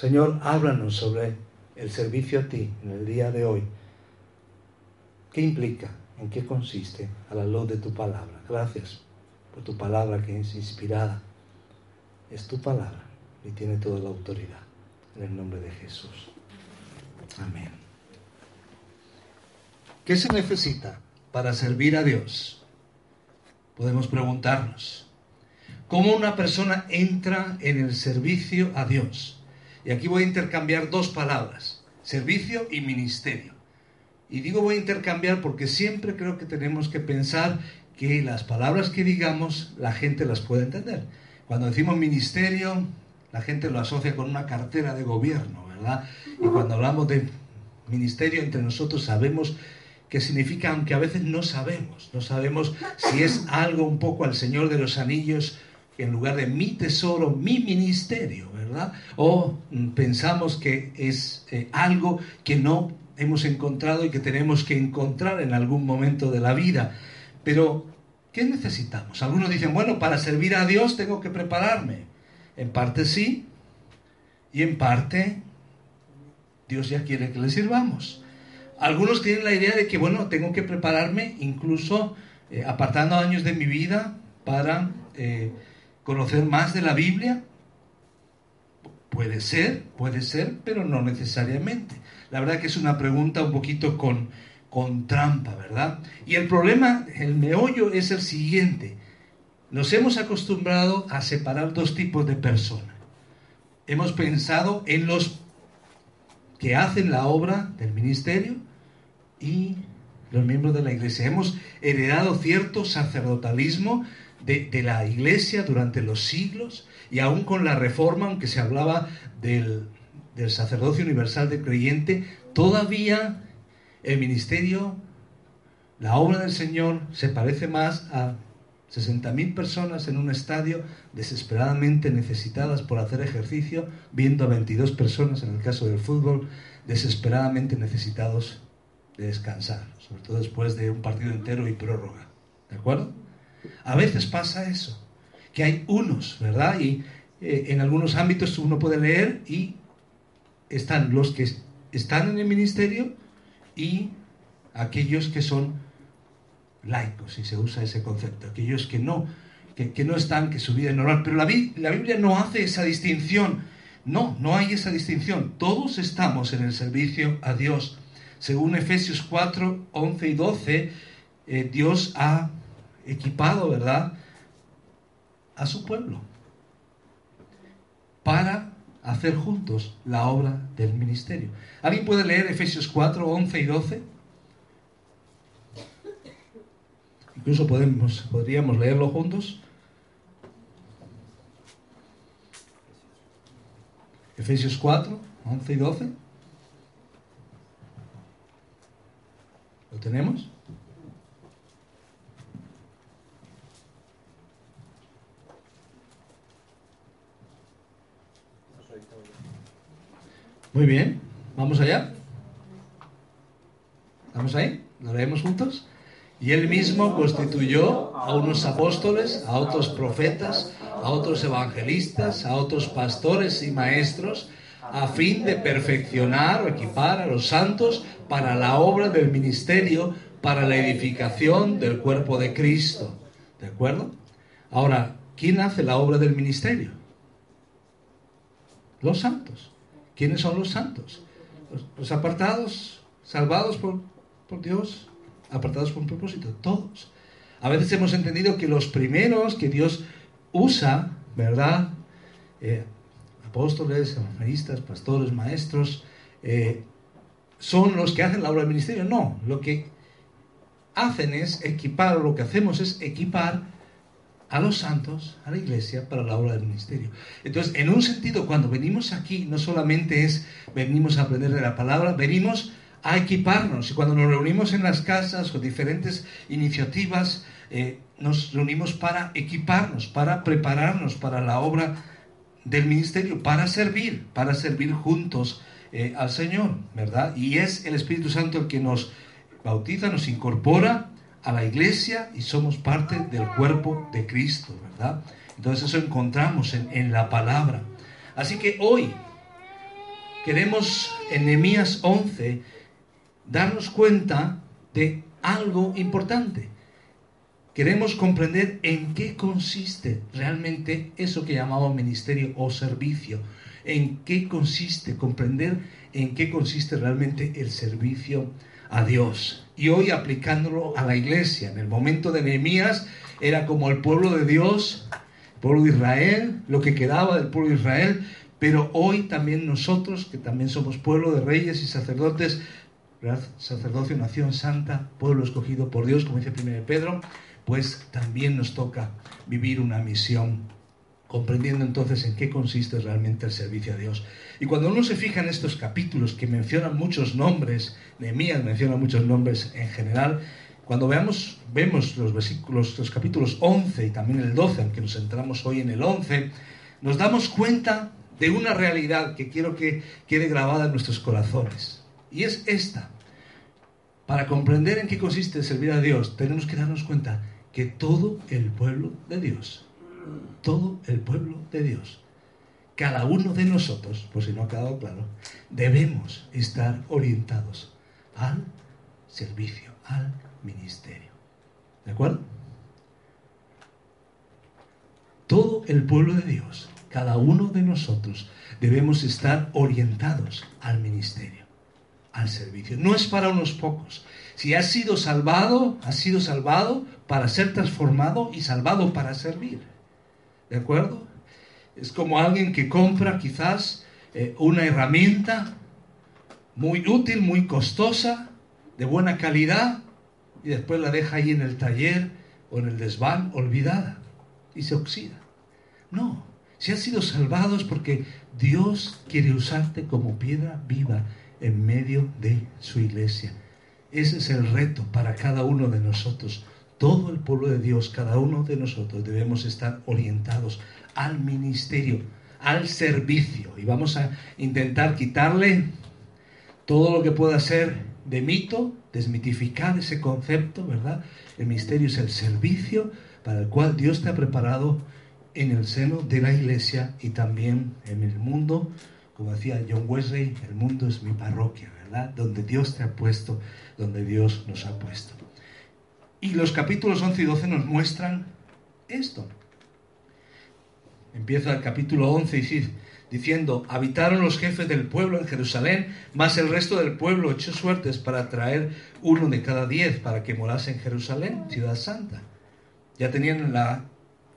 Señor, háblanos sobre el servicio a ti en el día de hoy. ¿Qué implica? ¿En qué consiste? A la luz de tu palabra. Gracias por tu palabra que es inspirada. Es tu palabra y tiene toda la autoridad. En el nombre de Jesús. Amén. ¿Qué se necesita para servir a Dios? Podemos preguntarnos. ¿Cómo una persona entra en el servicio a Dios? Y aquí voy a intercambiar dos palabras, servicio y ministerio. Y digo voy a intercambiar porque siempre creo que tenemos que pensar que las palabras que digamos la gente las puede entender. Cuando decimos ministerio, la gente lo asocia con una cartera de gobierno, ¿verdad? Y cuando hablamos de ministerio entre nosotros sabemos qué significa, aunque a veces no sabemos. No sabemos si es algo un poco al Señor de los Anillos, en lugar de mi tesoro, mi ministerio, ¿verdad? O mm, pensamos que es eh, algo que no hemos encontrado y que tenemos que encontrar en algún momento de la vida. Pero, ¿qué necesitamos? Algunos dicen, bueno, para servir a Dios tengo que prepararme. En parte sí, y en parte Dios ya quiere que le sirvamos. Algunos tienen la idea de que, bueno, tengo que prepararme incluso eh, apartando años de mi vida para eh, conocer más de la Biblia. Puede ser, puede ser, pero no necesariamente. La verdad que es una pregunta un poquito con, con trampa, ¿verdad? Y el problema, el meollo es el siguiente. Nos hemos acostumbrado a separar dos tipos de personas. Hemos pensado en los que hacen la obra del ministerio y los miembros de la iglesia. Hemos heredado cierto sacerdotalismo de, la iglesia durante los siglos y aún con la reforma, aunque se hablaba del, del sacerdocio universal del creyente, todavía el ministerio, la obra del Señor se parece más a 60.000 personas en un estadio desesperadamente necesitadas por hacer ejercicio, viendo a 22 personas, en el caso del fútbol, desesperadamente necesitados de descansar, sobre todo después de un partido entero y prórroga. ¿De acuerdo? A veces pasa eso, que hay unos, ¿verdad? Y eh, en algunos ámbitos uno puede leer y están los que están en el ministerio y aquellos que son laicos, si se usa ese concepto, aquellos que no, que, no están, que su vida es normal. Pero la, la Biblia no hace esa distinción. No, no hay esa distinción. Todos estamos en el servicio a Dios. Según Efesios 4, 11 y 12, eh, Dios ha equipado, ¿verdad?, a su pueblo para hacer juntos la obra del ministerio. ¿Alguien puede leer Efesios 4, 11 y 12? Incluso podemos, podríamos leerlo juntos. Efesios 4, 11 y 12. ¿Lo tenemos? Muy bien, vamos allá. ¿Estamos ahí? ¿Lo leemos juntos? Y él mismo constituyó a unos apóstoles, a otros profetas, a otros evangelistas, a otros pastores y maestros, a fin de perfeccionar o equipar a los santos para la obra del ministerio, para la edificación del cuerpo de Cristo. ¿De acuerdo? Ahora, ¿quién hace la obra del ministerio? Los santos. ¿Quiénes son los santos? Los, apartados, salvados por, Dios, apartados por un propósito, todos. A veces hemos entendido que los primeros que Dios usa, ¿verdad? Eh, apóstoles, evangelistas, pastores, maestros, eh, son los que hacen la obra del ministerio. No, lo que hacen es equipar, lo que hacemos es equipar a los santos, a la iglesia, para la obra del ministerio. Entonces, en un sentido, cuando venimos aquí, no solamente es venimos a aprender de la palabra, venimos a equiparnos. Y cuando nos reunimos en las casas con diferentes iniciativas, eh, nos reunimos para equiparnos, para prepararnos para la obra del ministerio, para servir, para servir juntos eh, al Señor, ¿verdad? Y es el Espíritu Santo el que nos bautiza, nos incorpora a la iglesia y somos parte del cuerpo de Cristo, ¿verdad? Entonces eso encontramos en, la palabra. Así que hoy queremos en Nehemías 11 darnos cuenta de algo importante. Queremos comprender en qué consiste realmente eso que llamamos ministerio o servicio. En qué consiste, comprender en qué consiste realmente el servicio a Dios. Y hoy aplicándolo a la iglesia. En el momento de Nehemías era como el pueblo de Dios, el pueblo de Israel, lo que quedaba del pueblo de Israel. Pero hoy también nosotros, que también somos pueblo de reyes y sacerdotes, sacerdocio, nación santa, pueblo escogido por Dios, como dice 1 Pedro, pues también nos toca vivir una misión, comprendiendo entonces en qué consiste realmente el servicio a Dios. Y cuando uno se fija en estos capítulos que mencionan muchos nombres, Nehemías menciona muchos nombres en general, cuando veamos, vemos los versículos, los capítulos 11 y también el 12, aunque nos centramos hoy en el 11, nos damos cuenta de una realidad que quiero que quede grabada en nuestros corazones. Y es esta. Para comprender en qué consiste servir a Dios, tenemos que darnos cuenta que todo el pueblo de Dios, todo el pueblo de Dios, cada uno de nosotros, por si no ha quedado claro, debemos estar orientados al servicio, al ministerio. ¿De acuerdo? Todo el pueblo de Dios, cada uno de nosotros, debemos estar orientados al ministerio, al servicio. No es para unos pocos. Si has sido salvado, has sido salvado para ser transformado y salvado para servir. ¿De acuerdo? Es como alguien que compra quizás eh, una herramienta muy útil, muy costosa, de buena calidad, y después la deja ahí en el taller o en el desván olvidada y se oxida. No, si has sido salvado es porque Dios quiere usarte como piedra viva en medio de su iglesia. Ese es el reto para cada uno de nosotros. Todo el pueblo de Dios, cada uno de nosotros debemos estar orientados al ministerio, al servicio. Y vamos a intentar quitarle todo lo que pueda ser de mito, desmitificar ese concepto, ¿verdad? El ministerio es el servicio para el cual Dios te ha preparado en el seno de la iglesia y también en el mundo. Como decía John Wesley, el mundo es mi parroquia, ¿verdad? Donde Dios te ha puesto, donde Dios nos ha puesto. Y los capítulos 11 y 12 nos muestran esto. Empieza el capítulo 11 y dice, diciendo, habitaron los jefes del pueblo en Jerusalén, más el resto del pueblo echó suertes para traer uno de cada diez para que morase en Jerusalén, ciudad santa. Ya tenían la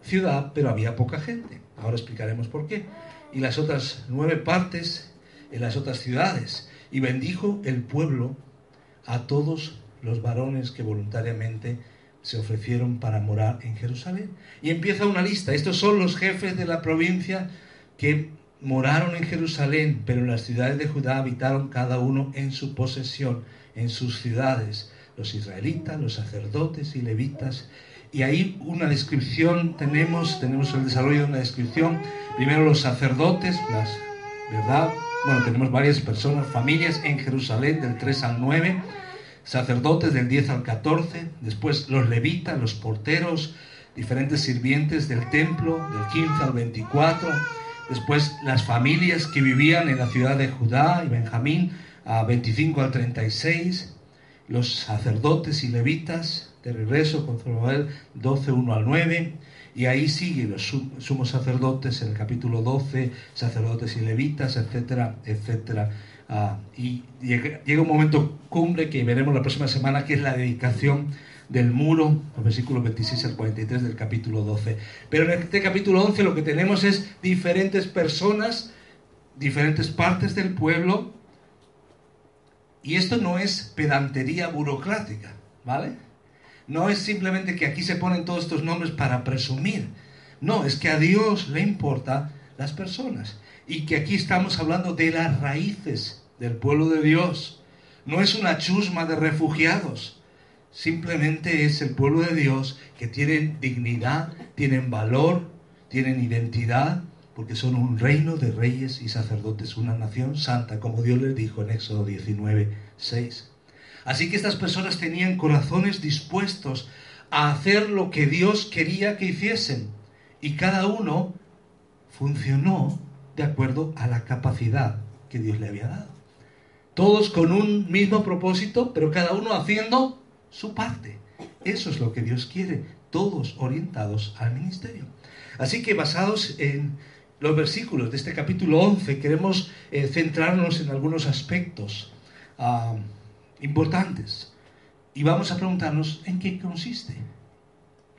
ciudad, pero había poca gente. Ahora explicaremos por qué. Y las otras nueve partes en las otras ciudades. Y bendijo el pueblo a todos los varones que voluntariamente se ofrecieron para morar en Jerusalén. Y empieza una lista. Estos son los jefes de la provincia que moraron en Jerusalén, pero en las ciudades de Judá habitaron cada uno en su posesión, en sus ciudades, los israelitas, los sacerdotes y levitas. Y ahí una descripción tenemos, tenemos el desarrollo de una descripción. Primero los sacerdotes, las, ¿verdad? Bueno, tenemos varias personas, familias en Jerusalén del 3 al 9, sacerdotes del 10 al 14, después los levitas, los porteros, diferentes sirvientes del templo del 15 al 24 Después las familias que vivían en la ciudad de Judá y Benjamín, a 25 al 36. Los sacerdotes y levitas, de regreso con Zorobabel, 12, 1 al 9. Y ahí sigue los sumos sacerdotes en el capítulo 12, sacerdotes y levitas, etcétera, etcétera. Ah, y llega, llega, un momento cumbre que veremos la próxima semana, que es la dedicación del muro, los versículos 26 al 43 del capítulo 12. Pero en este capítulo 11 lo que tenemos es diferentes personas, diferentes partes del pueblo, y esto no es pedantería burocrática, ¿vale? No es simplemente que aquí se ponen todos estos nombres para presumir. No, es que a Dios le importa las personas. Y que aquí estamos hablando de las raíces del pueblo de Dios. No es una chusma de refugiados Simplemente es el pueblo de Dios que tienen dignidad, tienen valor, tienen identidad, porque son un reino de reyes y sacerdotes, una nación santa, como Dios les dijo en Éxodo 19, 6. Así que estas personas tenían corazones dispuestos a hacer lo que Dios quería que hiciesen. Y cada uno funcionó de acuerdo a la capacidad que Dios le había dado. Todos con un mismo propósito, pero cada uno haciendo su parte. Eso es lo que Dios quiere, todos orientados al ministerio. Así que basados en los versículos de este capítulo 11, queremos eh, centrarnos en algunos aspectos ah, importantes. Y vamos a preguntarnos en qué consiste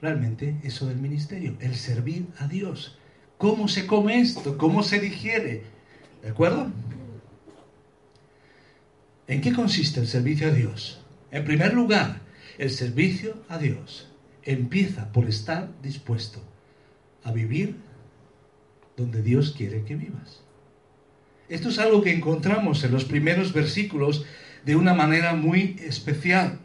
realmente eso del ministerio, el servir a Dios. ¿Cómo se come esto? ¿Cómo se digiere? ¿De acuerdo? ¿En qué consiste el servicio a Dios? En primer lugar, el servicio a Dios empieza por estar dispuesto a vivir donde Dios quiere que vivas. Esto es algo que encontramos en los primeros versículos de una manera muy especial.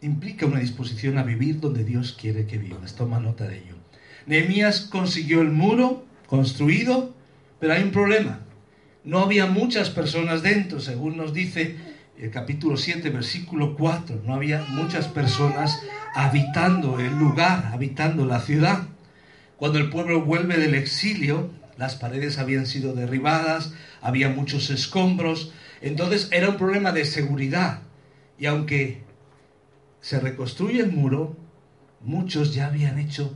Implica una disposición a vivir donde Dios quiere que vivas. Toma nota de ello. Nehemías consiguió el muro construido, pero hay un problema. No había muchas personas dentro, según nos dice el capítulo 7, versículo 4. No había muchas personas habitando el lugar, habitando la ciudad. Cuando el pueblo vuelve del exilio, las paredes habían sido derribadas, había muchos escombros, entonces era un problema de seguridad. Y aunque se reconstruye el muro, muchos ya habían hecho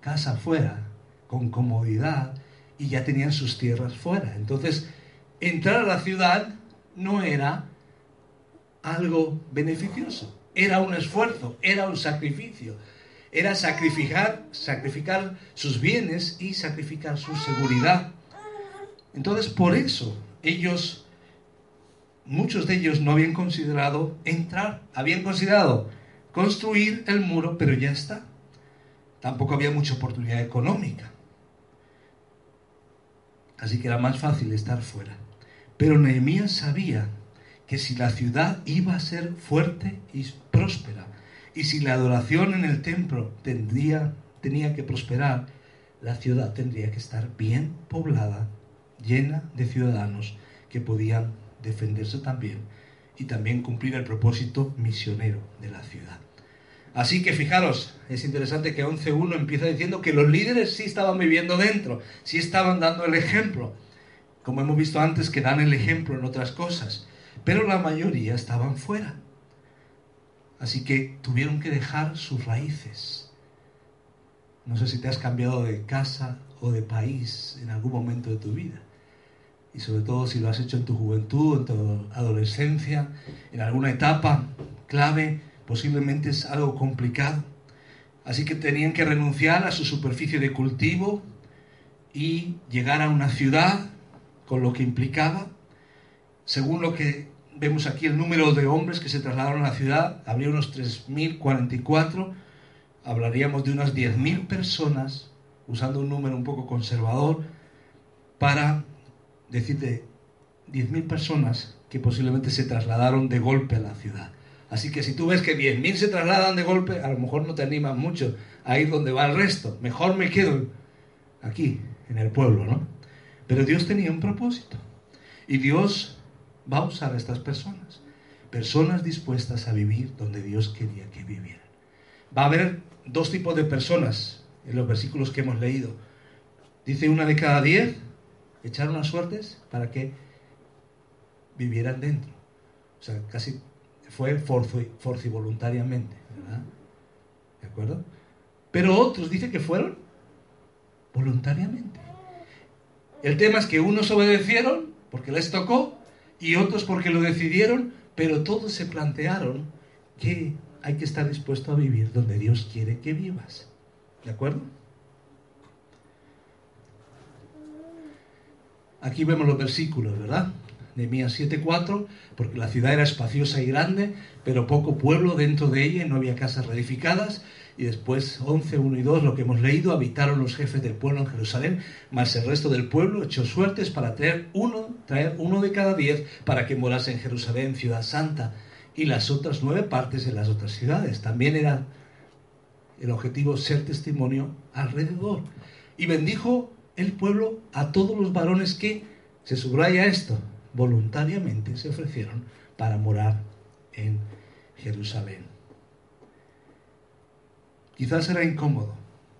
casa fuera, con comodidad, y ya tenían sus tierras fuera. Entonces, entrar a la ciudad no era algo beneficioso, era un esfuerzo, era un sacrificio era sacrificar, sacrificar sus bienes y sacrificar su seguridad. Entonces, por eso ellos, muchos de ellos no habían considerado entrar, habían considerado construir el muro, pero ya está. Tampoco había mucha oportunidad económica. Así que era más fácil estar fuera. Pero Nehemías sabía que si la ciudad iba a ser fuerte y próspera, y si la adoración en el templo tendría, tenía que prosperar, la ciudad tendría que estar bien poblada, llena de ciudadanos que podían defenderse también y también cumplir el propósito misionero de la ciudad. Así que fijaros, es interesante que 11.1 empieza diciendo que los líderes sí estaban viviendo dentro, sí estaban dando el ejemplo, como hemos visto antes que dan el ejemplo en otras cosas, pero la mayoría estaban fuera. Así que tuvieron que dejar sus raíces. No sé si te has cambiado de casa o de país en algún momento de tu vida. Y sobre todo si lo has hecho en tu juventud, en tu adolescencia, en alguna etapa clave, posiblemente es algo complicado. Así que tenían que renunciar a su superficie de cultivo y llegar a una ciudad con lo que implicaba, según lo que vemos aquí el número de hombres que se trasladaron a la ciudad, habría unos 3.044, hablaríamos de unas 10.000 personas, usando un número un poco conservador, para decir de 10.000 personas que posiblemente se trasladaron de golpe a la ciudad. Así que si tú ves que 10.000 se trasladan de golpe, a lo mejor no te animas mucho a ir donde va el resto. Mejor me quedo aquí, en el pueblo, ¿no? Pero Dios tenía un propósito. Y Dios va a usar a estas personas. Personas dispuestas a vivir donde Dios quería que vivieran. Va a haber dos tipos de personas en los versículos que hemos leído. Dice una de cada diez echaron las suertes para que vivieran dentro. O sea, casi fue forci voluntariamente, ¿verdad? ¿De acuerdo? Pero otros dicen que fueron voluntariamente. El tema es que unos obedecieron porque les tocó y otros porque lo decidieron, pero todos se plantearon que hay que estar dispuesto a vivir donde Dios quiere que vivas. ¿De acuerdo? Aquí vemos los versículos, ¿verdad? Nehemías 7:4, porque la ciudad era espaciosa y grande, pero poco pueblo dentro de ella no había casas reedificadas. Y después 11, 1 y 2, lo que hemos leído, habitaron los jefes del pueblo en Jerusalén, más el resto del pueblo echó suertes para traer uno, traer uno de cada diez para que morase en Jerusalén, ciudad santa, y las otras nueve partes en las otras ciudades. También era el objetivo ser testimonio alrededor. Y bendijo el pueblo a todos los varones que, se subraya esto, voluntariamente se ofrecieron para morar en Jerusalén. Quizás era incómodo,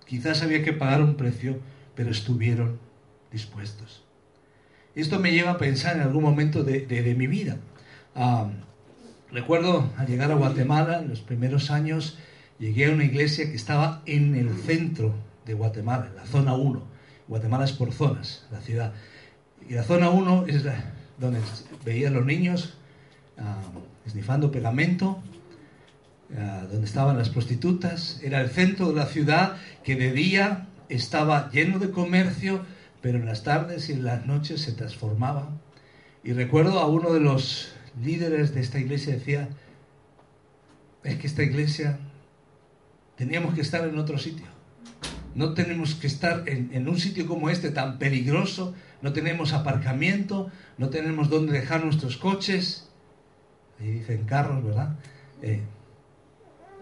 quizás había que pagar un precio, pero estuvieron dispuestos. Esto me lleva a pensar en algún momento de, mi vida. Ah, recuerdo al llegar a Guatemala, en los primeros años, llegué a una iglesia que estaba en el centro de Guatemala, en la zona 1. Guatemala es por zonas, la ciudad. Y la zona 1 es donde veían los niños uh, esnifando pegamento, ah, donde estaban las prostitutas. Era el centro de la ciudad que de día estaba lleno de comercio, pero en las tardes y en las noches se transformaba. Y recuerdo a uno de los líderes de esta iglesia decía, es que esta iglesia teníamos que estar en otro sitio. No tenemos que estar en, un sitio como este tan peligroso, no tenemos aparcamiento, no tenemos dónde dejar nuestros coches. Ahí dicen carros, ¿verdad? Eh,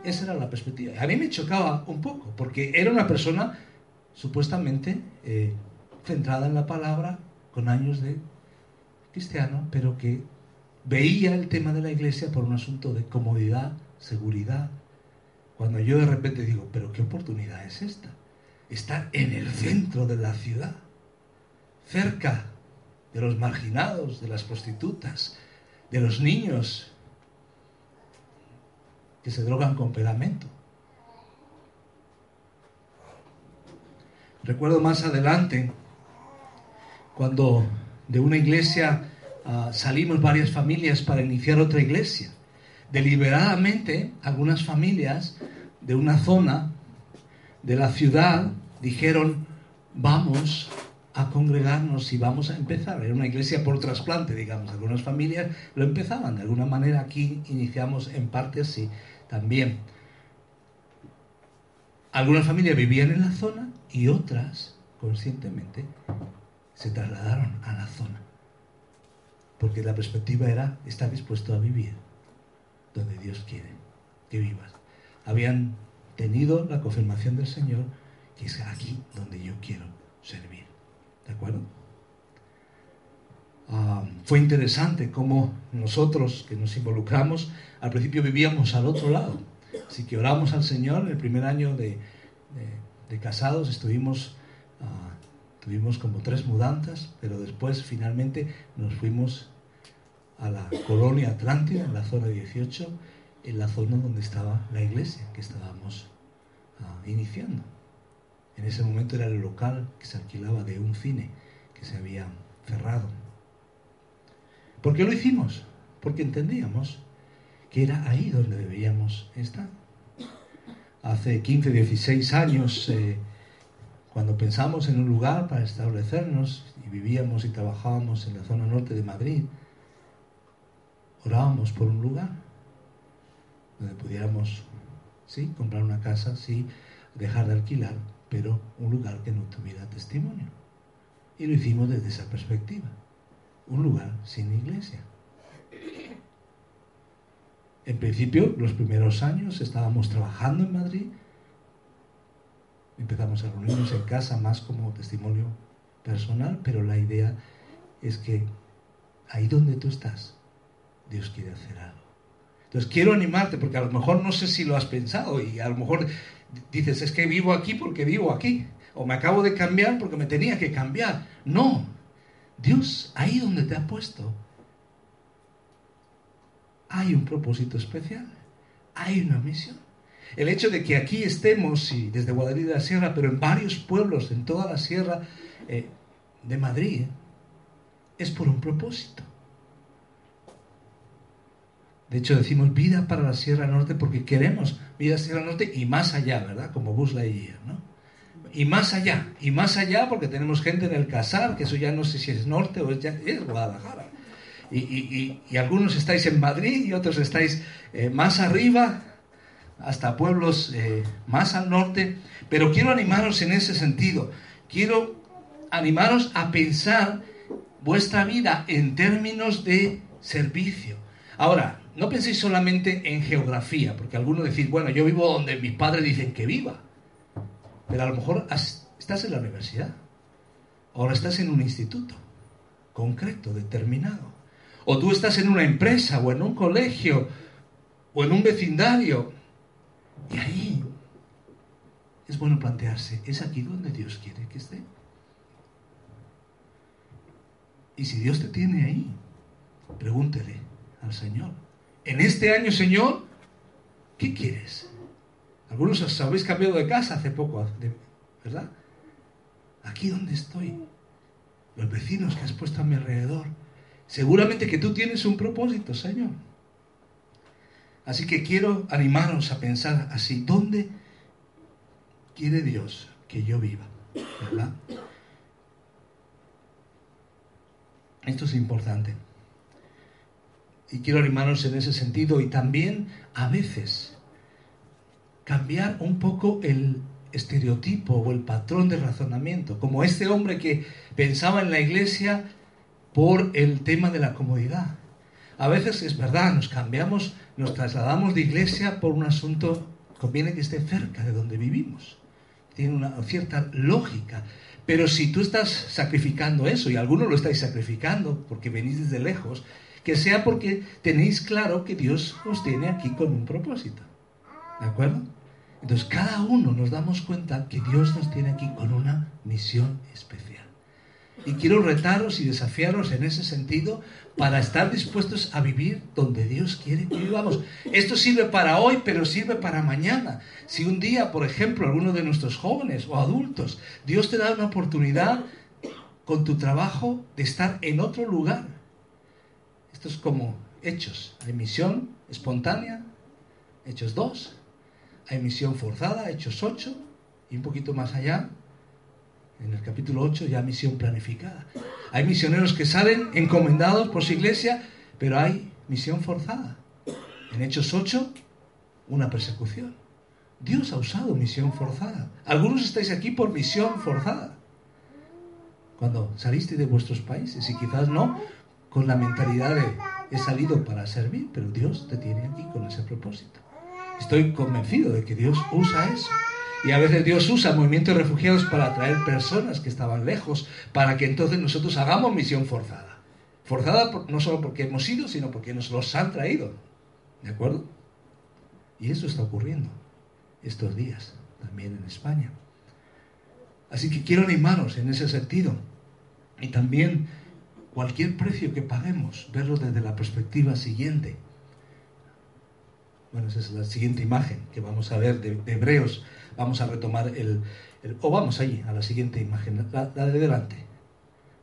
esa era la perspectiva. A mí me chocaba un poco, porque era una persona supuestamente eh, centrada en la palabra, con años de cristiano, pero que veía el tema de la iglesia por un asunto de comodidad, seguridad. Cuando yo de repente digo, pero ¿qué oportunidad es esta? Estar en el centro de la ciudad, cerca de los marginados, de las prostitutas, de los niños que se drogan con pegamento. Recuerdo más adelante cuando de una iglesia ah, salimos varias familias para iniciar otra iglesia. Deliberadamente algunas familias de una zona de la ciudad dijeron, vamos a congregarnos y vamos a empezar. Era una iglesia por trasplante, digamos. Algunas familias lo empezaban. De alguna manera aquí iniciamos en parte así también. Algunas familias vivían en la zona y otras, conscientemente, se trasladaron a la zona. Porque la perspectiva era estar dispuesto a vivir donde Dios quiere que vivas. Habían tenido la confirmación del Señor que es aquí donde yo quiero servir. ¿De acuerdo? Ah, fue interesante cómo nosotros que nos involucramos, al principio vivíamos al otro lado. Así que oramos al Señor. En el primer año de, de casados estuvimos, ah, tuvimos como tres mudanzas, pero después finalmente nos fuimos a la colonia Atlántida, en la zona 18, en la zona donde estaba la iglesia que estábamos ah, iniciando. En ese momento era el local que se alquilaba de un cine que se había cerrado. ¿Por qué lo hicimos? Porque entendíamos que era ahí donde debíamos estar hace 15, 16 años, eh, cuando pensamos en un lugar para establecernos y vivíamos y trabajábamos en la zona norte de Madrid, orábamos por un lugar donde pudiéramos, sí, comprar una casa, sí, dejar de alquilar, pero un lugar que no tuviera testimonio. Y lo hicimos desde esa perspectiva, un lugar sin iglesia. En principio, los primeros años estábamos trabajando en Madrid, empezamos a reunirnos en casa más como testimonio personal, pero la idea es que ahí donde tú estás, Dios quiere hacer algo. Entonces quiero animarte, porque a lo mejor no sé si lo has pensado y a lo mejor dices, es que vivo aquí porque vivo aquí, o me acabo de cambiar porque me tenía que cambiar. No, Dios ahí donde te ha puesto hay un propósito especial, hay una misión. El hecho de que aquí estemos, y desde Guadalajara de la Sierra, pero en varios pueblos, en toda la Sierra eh, de Madrid, es por un propósito. De hecho, decimos vida para la Sierra Norte porque queremos vida Sierra Norte y más allá, ¿verdad? Como Buzz Lightyear, ¿no? Y más allá, y más allá porque tenemos gente en el Casar, que eso ya no sé si es norte o es, es Guadalajara y, algunos estáis en Madrid y otros estáis eh, más arriba, hasta pueblos eh, más al norte, pero quiero animaros en ese sentido. Quiero animaros a pensar vuestra vida en términos de servicio. Ahora, no penséis solamente en geografía, porque algunos decís, bueno, yo vivo donde mis padres dicen que viva, pero a lo mejor estás en la universidad, ahora estás en un instituto concreto, determinado o tú estás en una empresa o en un colegio o en un vecindario. Y ahí es bueno plantearse, ¿es aquí donde Dios quiere que esté? Y si Dios te tiene ahí, pregúntele al Señor. En este año, Señor, ¿qué quieres? Algunos os habéis cambiado de casa hace poco, ¿verdad? Aquí donde estoy, los vecinos que has puesto a mi alrededor, seguramente que tú tienes un propósito, Señor. Así que quiero animaros a pensar así, ¿dónde quiere Dios que yo viva? ¿Verdad? Esto es importante. Y quiero animaros en ese sentido y también a veces cambiar un poco el estereotipo o el patrón de razonamiento, como este hombre que pensaba en la iglesia por el tema de la comodidad. A veces es verdad, nos cambiamos, nos trasladamos de iglesia por un asunto, conviene que esté cerca de donde vivimos. Tiene una cierta lógica. Pero si tú estás sacrificando eso, y algunos lo estáis sacrificando porque venís desde lejos, que sea porque tenéis claro que Dios os tiene aquí con un propósito. ¿De acuerdo? Entonces cada uno nos damos cuenta que Dios nos tiene aquí con una misión especial. Y quiero retaros y desafiaros en ese sentido para estar dispuestos a vivir donde Dios quiere que vivamos. Esto sirve para hoy, pero sirve para mañana. Si un día, por ejemplo, alguno de nuestros jóvenes o adultos, Dios te da una oportunidad con tu trabajo de estar en otro lugar. Esto es como hechos. Hay misión espontánea, hechos 2. Hay misión forzada, hechos 8. Y un poquito más allá, en el capítulo 8 ya misión planificada. Hay misioneros que salen encomendados por su iglesia, pero hay misión forzada. En Hechos 8, una persecución. Dios ha usado misión forzada. Algunos estáis aquí por misión forzada. Cuando saliste de vuestros países y quizás no con la mentalidad de he salido para servir, pero Dios te tiene aquí con ese propósito. Estoy convencido de que Dios usa eso. Y a veces Dios usa movimientos refugiados para atraer personas que estaban lejos, para que entonces nosotros hagamos misión forzada. Forzada no solo porque hemos ido, sino porque nos los han traído. ¿De acuerdo? Y eso está ocurriendo estos días, también en España. Así que quiero animaros en ese sentido. Y también cualquier precio que paguemos, verlo desde la perspectiva siguiente. Bueno, esa es la siguiente imagen que vamos a ver de, Hebreos Vamos a retomar el, o vamos allí, a la siguiente imagen, la, de delante.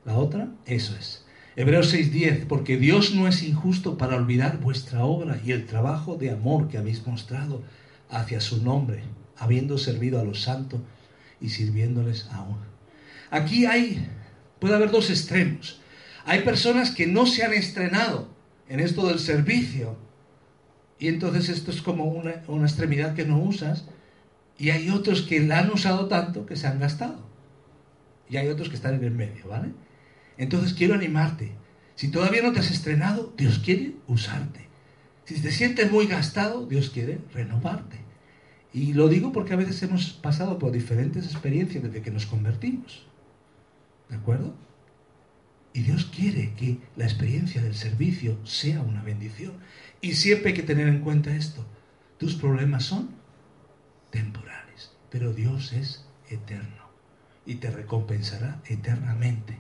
La otra, eso es. Hebreos 6:10, porque Dios no es injusto para olvidar vuestra obra y el trabajo de amor que habéis mostrado hacia su nombre, habiendo servido a los santos y sirviéndoles aún. Aquí hay, puede haber dos extremos. Hay personas que no se han estrenado en esto del servicio y entonces esto es como una, extremidad que no usas y hay otros que la han usado tanto que se han gastado. Y hay otros que están en el medio, ¿vale? Entonces quiero animarte. Si todavía no te has estrenado, Dios quiere usarte. Si te sientes muy gastado, Dios quiere renovarte. Y lo digo porque a veces hemos pasado por diferentes experiencias desde que nos convertimos. ¿De acuerdo? Y Dios quiere que la experiencia del servicio sea una bendición. Y siempre hay que tener en cuenta esto. Tus problemas son temporales, pero Dios es eterno y te recompensará eternamente.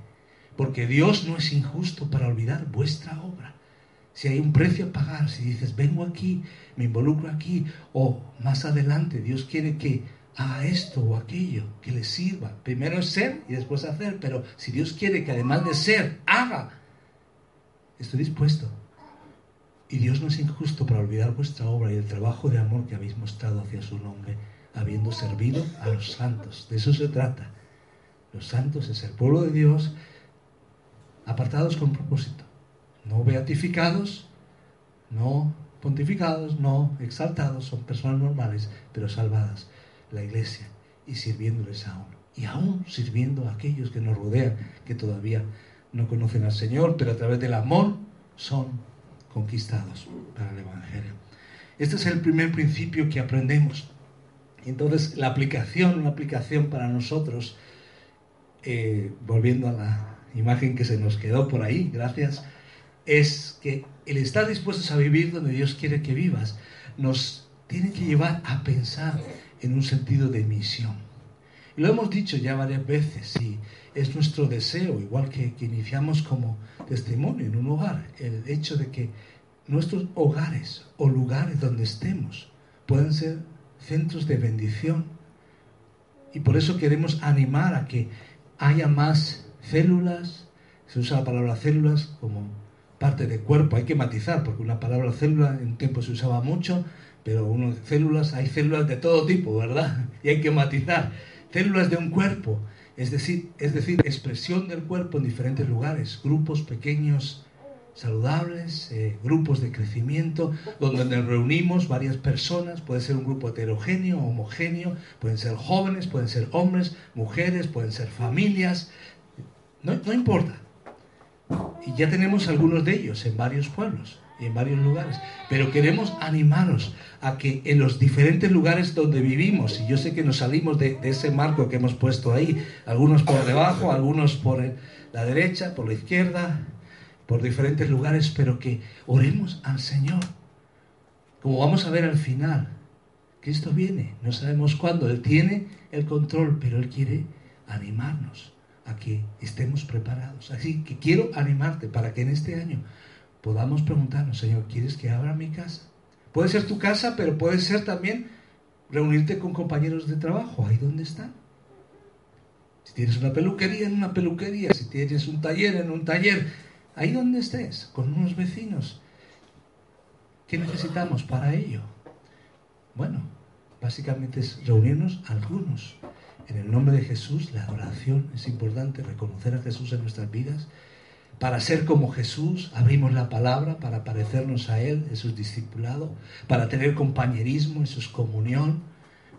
Porque Dios no es injusto para olvidar vuestra obra. Si hay un precio a pagar, si dices, vengo aquí, me involucro aquí, o más adelante Dios quiere que haga esto o aquello, que le sirva. Primero es ser y después hacer, pero si Dios quiere que además de ser, haga, estoy dispuesto. Y Dios no es injusto para olvidar vuestra obra y el trabajo de amor que habéis mostrado hacia su nombre, habiendo servido a los santos. De eso se trata. Los santos es el pueblo de Dios, apartados con propósito, no beatificados, no pontificados, no exaltados, son personas normales, pero salvadas, la iglesia, y sirviéndoles aún. Y aún sirviendo a aquellos que nos rodean, que todavía no conocen al Señor, pero a través del amor son conquistados para el Evangelio. Este es el primer principio que aprendemos. Entonces, la aplicación, una aplicación para nosotros, eh, volviendo a la imagen que se nos quedó por ahí, gracias, es que el estar dispuestos a vivir donde Dios quiere que vivas nos tiene que llevar a pensar en un sentido de misión. Lo hemos dicho ya varias veces y es nuestro deseo, igual que, que iniciamos como testimonio en un hogar, el hecho de que nuestros hogares o lugares donde estemos puedan ser centros de bendición. Y por eso queremos animar a que haya más células, se usa la palabra células como parte de cuerpo, hay que matizar, porque una palabra célula en un tiempo se usaba mucho, pero uno, células, hay células de todo tipo, ¿verdad? Y hay que matizar. Células de un cuerpo, es decir, es decir, expresión del cuerpo en diferentes lugares, grupos pequeños, saludables, eh, grupos de crecimiento, donde nos reunimos varias personas, puede ser un grupo heterogéneo, homogéneo, pueden ser jóvenes, pueden ser hombres, mujeres, pueden ser familias, no, no importa. Y ya tenemos algunos de ellos en varios pueblos en varios lugares. Pero queremos animaros a que en los diferentes lugares donde vivimos, y yo sé que nos salimos de, ese marco que hemos puesto ahí, algunos por debajo, algunos por la derecha, por la izquierda, por diferentes lugares, pero que oremos al Señor. Como vamos a ver al final, esto viene, no sabemos cuándo, Él tiene el control, pero Él quiere animarnos a que estemos preparados. Así que quiero animarte para que en este año podamos preguntarnos, Señor, ¿quieres que abra mi casa? Puede ser tu casa, pero puede ser también reunirte con compañeros de trabajo, ahí donde están. Si tienes una peluquería, en una peluquería, si tienes un taller, en un taller, ahí donde estés, con unos vecinos. ¿Qué necesitamos para ello? Bueno, básicamente es reunirnos algunos. En el nombre de Jesús, la oración es importante, reconocer a Jesús en nuestras vidas para ser como Jesús, abrimos la palabra para parecernos a Él, en su discipulado, para tener compañerismo, en su comunión,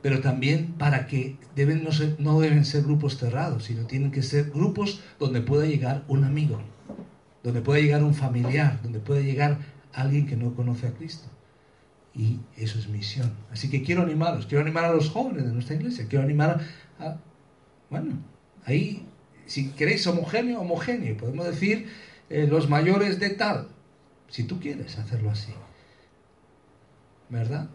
pero también para que deben no, no deben ser grupos cerrados, sino tienen que ser grupos donde pueda llegar un amigo, donde pueda llegar un familiar, donde pueda llegar alguien que no conoce a Cristo. Y eso es misión. Así que quiero animaros, quiero animar a los jóvenes de nuestra iglesia, quiero animar a, bueno, ahí si queréis homogéneo, homogéneo. Podemos decir eh, los mayores de tal, si tú quieres hacerlo así. ¿Verdad?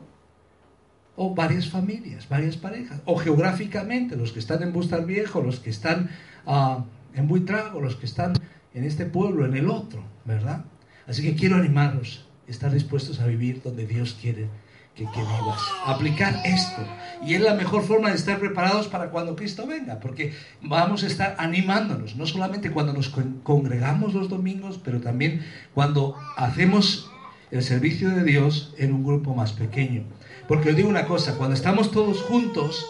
O varias familias, varias parejas. O geográficamente, los que están en Bustar Viejo, los que están uh, en Buitrago, los que están en este pueblo, en el otro, ¿verdad? Así que quiero animaros, estar dispuestos a vivir donde Dios quiere que, vivas. Aplicar esto. Y es la mejor forma de estar preparados para cuando Cristo venga, porque vamos a estar animándonos, no solamente cuando nos congregamos los domingos, pero también cuando hacemos el servicio de Dios en un grupo más pequeño. Porque os digo una cosa, cuando estamos todos juntos,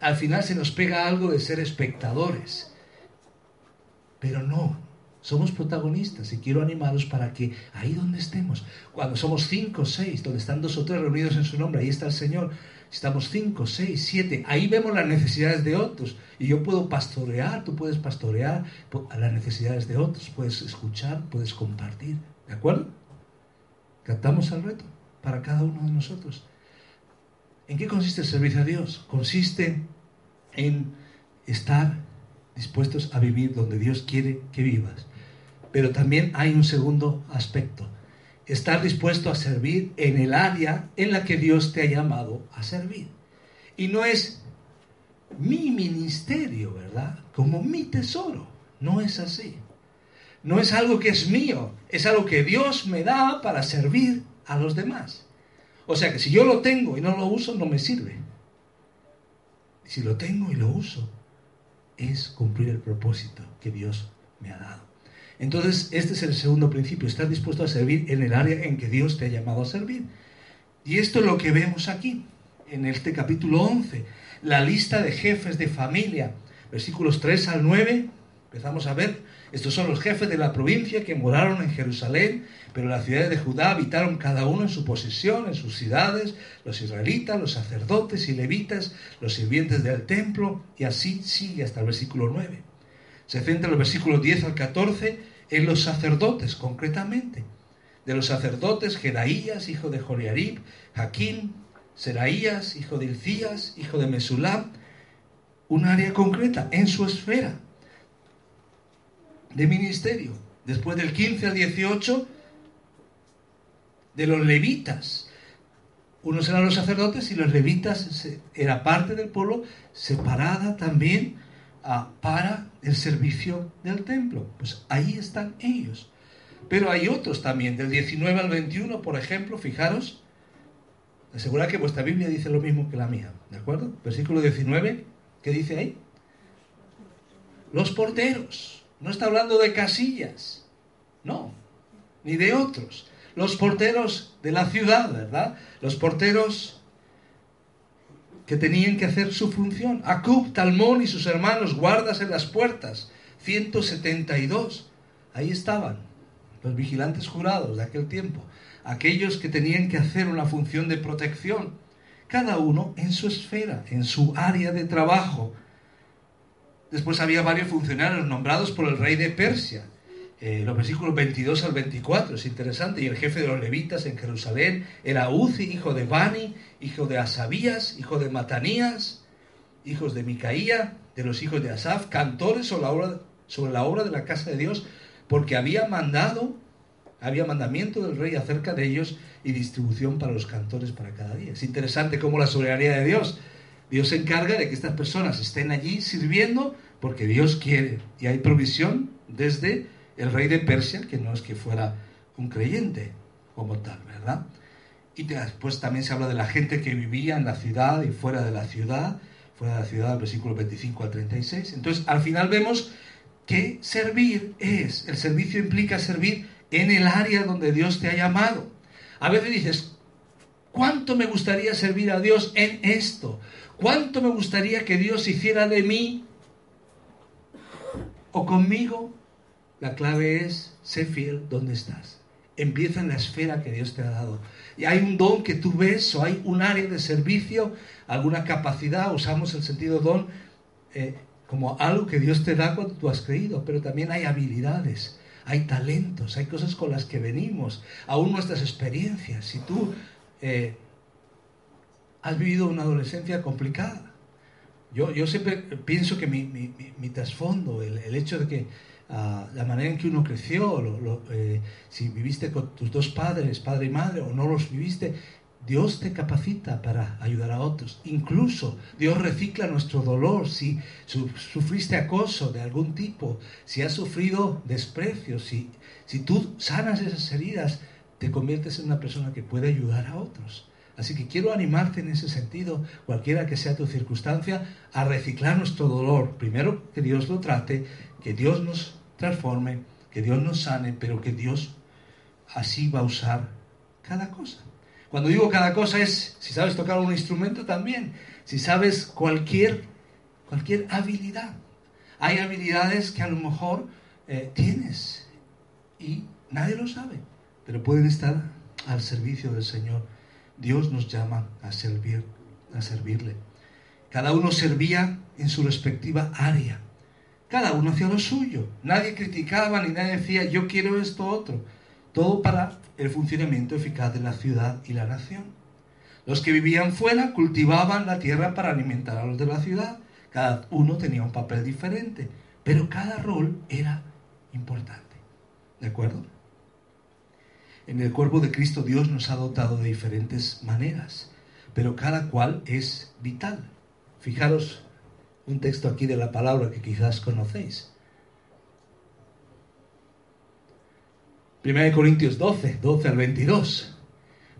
al final se nos pega algo de ser espectadores. Pero no, somos protagonistas y quiero animaros para que ahí donde estemos, cuando somos cinco o seis, donde están dos o tres reunidos en su nombre, ahí está el Señor. Estamos cinco, seis, siete, ahí vemos las necesidades de otros. Y yo puedo pastorear, tú puedes pastorear las necesidades de otros, puedes escuchar, puedes compartir. ¿De acuerdo? Captamos el reto para cada uno de nosotros. ¿En qué consiste el servicio a Dios? Consiste en estar dispuestos a vivir donde Dios quiere que vivas pero también hay un segundo aspecto. Estar dispuesto a servir en el área en la que Dios te ha llamado a servir. Y no es mi ministerio, ¿verdad? Como mi tesoro. No es así. No es algo que es mío, es algo que Dios me da para servir a los demás. O sea que si yo lo tengo y no lo uso, no me sirve. Si lo tengo y lo uso, es cumplir el propósito que Dios me ha dado. Entonces, este es el segundo principio, estar dispuesto a servir en el área en que Dios te ha llamado a servir. Y esto es lo que vemos aquí, en este capítulo 11, la lista de jefes de familia, versículos 3 al 9, empezamos a ver, estos son los jefes de la provincia que moraron en Jerusalén, pero las ciudades de Judá habitaron cada uno en su posesión, en sus ciudades, los israelitas, los sacerdotes y levitas, los sirvientes del templo, y así sigue hasta el versículo 9 se centra en los versículos 10 al 14 en los sacerdotes, concretamente. De los sacerdotes, Jedaías, hijo de Joriarib, Jaquín, Seraías, hijo de Ilcías, hijo de Mesulam, un área concreta en su esfera de ministerio. Después del 15 al 18, de los levitas, Unos eran los sacerdotes y los levitas era parte del pueblo separada también ah, para el servicio del templo. Pues ahí están ellos. Pero hay otros también, del 19 al 21, por ejemplo, fijaros, asegura que vuestra Biblia dice lo mismo que la mía, ¿de acuerdo? Versículo 19, ¿qué dice ahí? Los porteros, no está hablando de casillas, no, ni de otros. Los porteros de la ciudad, ¿verdad? Los porteros que tenían que hacer su función. Acub, Talmón y sus hermanos, guardas en las puertas, 172. Ahí estaban los vigilantes jurados de aquel tiempo, aquellos que tenían que hacer una función de protección, cada uno en su esfera, en su área de trabajo. Después había varios funcionarios nombrados por el rey de Persia. Eh, los versículos 22 al 24 es interesante. Y el jefe de los levitas en Jerusalén era Uzi, hijo de Bani, hijo de Asabías, hijo de Matanías, hijos de Micaía, de los hijos de Asaf, cantores sobre la obra, la obra de la casa de Dios porque había mandado, había mandamiento del rey acerca de ellos y distribución para los cantores para cada día. Es interesante cómo la soberanía de Dios, Dios se encarga de que estas personas estén allí sirviendo porque Dios quiere y hay provisión desde el rey de Persia, que no es que fuera un creyente como tal, ¿verdad? Y después también se habla de la gente que vivía en la ciudad y fuera de la ciudad, fuera de la ciudad, versículo 25 al 36. Entonces, al final vemos que servir es, el servicio implica servir en el área donde Dios te ha llamado. A veces dices, ¿cuánto me gustaría servir a Dios en esto? ¿Cuánto me gustaría que Dios hiciera de mí o conmigo? La clave es, sé fiel donde estás. Empieza en la esfera que Dios te ha dado. Y hay un don que tú ves o hay un área de servicio, alguna capacidad, usamos el sentido don, eh, como algo que Dios te da cuando tú has creído, pero también hay habilidades, hay talentos, hay cosas con las que venimos, aún nuestras experiencias. Si tú eh, has vivido una adolescencia complicada, yo, yo siempre pienso que mi, trasfondo, el, hecho de que la manera en que uno creció, eh, si viviste con tus dos padres, padre y madre, o no los viviste, Dios te capacita para ayudar a otros. Incluso Dios recicla nuestro dolor. Si sufriste acoso de algún tipo, si has sufrido desprecio, si, si tú sanas esas heridas, te conviertes en una persona que puede ayudar a otros. Así que quiero animarte en ese sentido, cualquiera que sea tu circunstancia, a reciclar nuestro dolor. Primero que Dios lo trate, que Dios nos transforme, que Dios nos sane, pero que Dios así va a usar cada cosa. Cuando digo cada cosa es si sabes tocar un instrumento también, si sabes cualquier, cualquier habilidad. Hay habilidades que a lo mejor eh, tienes y nadie lo sabe, pero pueden estar al servicio del Señor. Dios nos llama a servir, a servirle. Cada uno servía en su respectiva área. Cada uno hacía lo suyo. Nadie criticaba ni nadie decía yo quiero esto otro. Todo para el funcionamiento eficaz de la ciudad y la nación. Los que vivían fuera cultivaban la tierra para alimentar a los de la ciudad. Cada uno tenía un papel diferente, pero cada rol era importante. ¿De acuerdo? En el cuerpo de Cristo Dios nos ha dotado de diferentes maneras, pero cada cual es vital. Fijaros un texto aquí de la palabra que quizás conocéis. 1 Corintios 12, 12 al 22.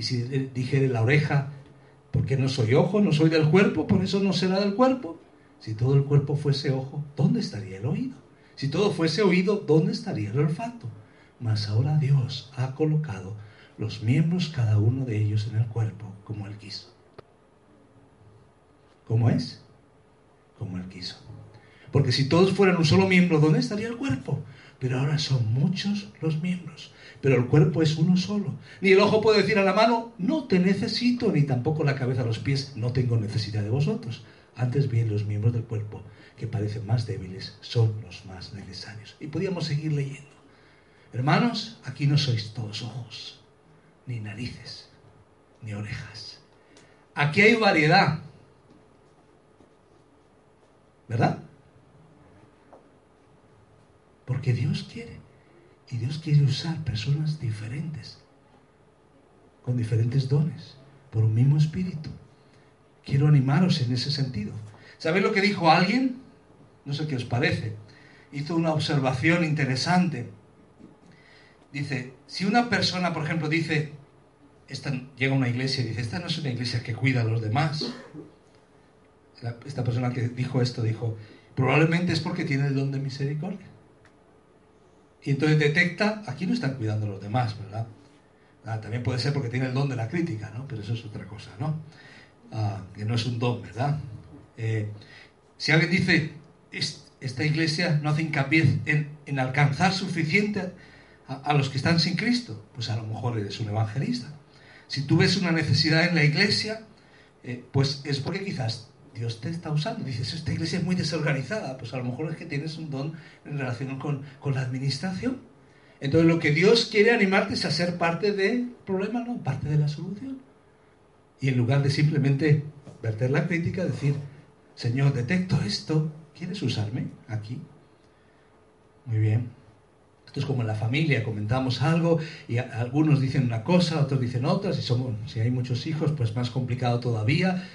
Y si dijere la oreja, ¿por qué no soy ojo? No soy del cuerpo, por eso no será del cuerpo. Si todo el cuerpo fuese ojo, ¿dónde estaría el oído? Si todo fuese oído, ¿dónde estaría el olfato? Mas ahora Dios ha colocado los miembros, cada uno de ellos, en el cuerpo, como Él quiso. ¿Cómo es? Como Él quiso. Porque si todos fueran un solo miembro, ¿dónde estaría el cuerpo? Pero ahora son muchos los miembros. Pero el cuerpo es uno solo. Ni el ojo puede decir a la mano, no te necesito, ni tampoco la cabeza a los pies, no tengo necesidad de vosotros. Antes bien los miembros del cuerpo, que parecen más débiles, son los más necesarios. Y podíamos seguir leyendo. Hermanos, aquí no sois todos ojos, ni narices, ni orejas. Aquí hay variedad. ¿Verdad? Porque Dios quiere. Y Dios quiere usar personas diferentes, con diferentes dones, por un mismo espíritu. Quiero animaros en ese sentido. ¿Sabéis lo que dijo alguien? No sé qué os parece. Hizo una observación interesante. Dice, si una persona, por ejemplo, dice, llega a una iglesia y dice, esta no es una iglesia que cuida a los demás. esta persona que dijo esto dijo, probablemente es porque tiene el don de misericordia. Y entonces detecta, aquí no están cuidando a los demás, ¿verdad? Ah, también puede ser porque tiene el don de la crítica, ¿no? Pero eso es otra cosa, ¿no? Ah, que no es un don, ¿verdad? Eh, si alguien dice, esta iglesia no hace hincapié en, alcanzar suficiente a, los que están sin Cristo, pues a lo mejor eres un evangelista. Si tú ves una necesidad en la iglesia, eh, pues es porque quizás Dios te está usando. Dices, esta iglesia es muy desorganizada. Pues a lo mejor es que tienes un don en relación con, la administración. Entonces lo que Dios quiere animarte es a ser parte del problema, no, parte de la solución. Y en lugar de simplemente verter la crítica, decir, Señor, detecto esto, ¿quieres usarme aquí? Muy bien. Esto es como en la familia, comentamos algo y algunos dicen una cosa, otros dicen otras, y somos, si hay muchos hijos, pues más complicado todavía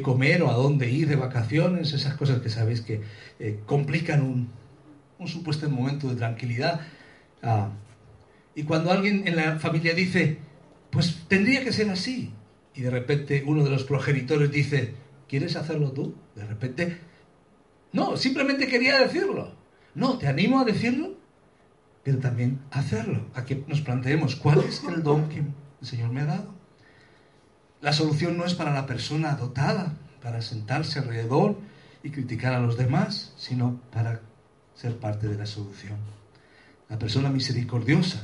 comer o a dónde ir de vacaciones, esas cosas que sabéis que eh, complican un, supuesto momento de tranquilidad. Ah, y cuando alguien en la familia dice, pues tendría que ser así, y de repente uno de los progenitores dice, ¿quieres hacerlo tú? De repente, no, simplemente quería decirlo. No, te animo a decirlo, pero también a hacerlo, a que nos planteemos cuál es el don que el Señor me ha dado. La solución no es para la persona dotada, para sentarse alrededor y criticar a los demás, sino para ser parte de la solución. La persona misericordiosa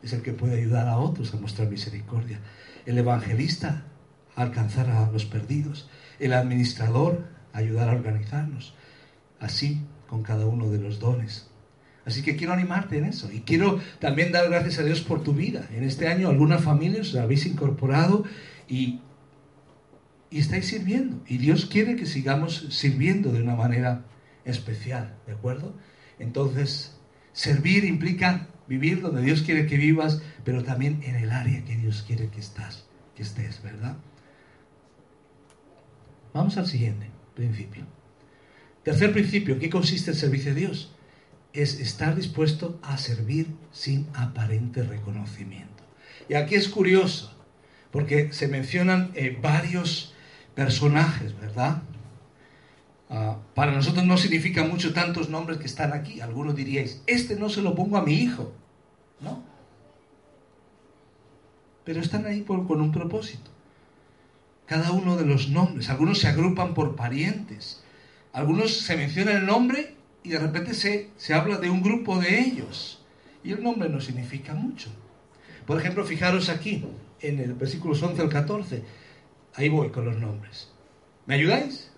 es el que puede ayudar a otros a mostrar misericordia. El evangelista a alcanzar a los perdidos. El administrador a ayudar a organizarnos. Así con cada uno de los dones. Así que quiero animarte en eso. Y quiero también dar gracias a Dios por tu vida. En este año algunas familias habéis incorporado y, estáis sirviendo. Y Dios quiere que sigamos sirviendo de una manera especial, ¿de acuerdo? Entonces, servir implica vivir donde Dios quiere que vivas, pero también en el área que Dios quiere que estás, que estés, ¿verdad? Vamos al siguiente principio. Tercer principio, ¿qué consiste el servicio de Dios? Es estar dispuesto a servir sin aparente reconocimiento. Y aquí es curioso, porque se mencionan eh, varios personajes, ¿verdad? Ah, para nosotros no significa mucho tantos nombres que están aquí. Algunos diríais, este no se lo pongo a mi hijo, ¿no? Pero están ahí con un propósito. Cada uno de los nombres. Algunos se agrupan por parientes. Algunos se menciona el nombre y de repente se, se habla de un grupo de ellos. Y el nombre no significa mucho. Por ejemplo, fijaros aquí, en el versículo 11 al 14. Ahí voy con los nombres. ¿Me ayudáis?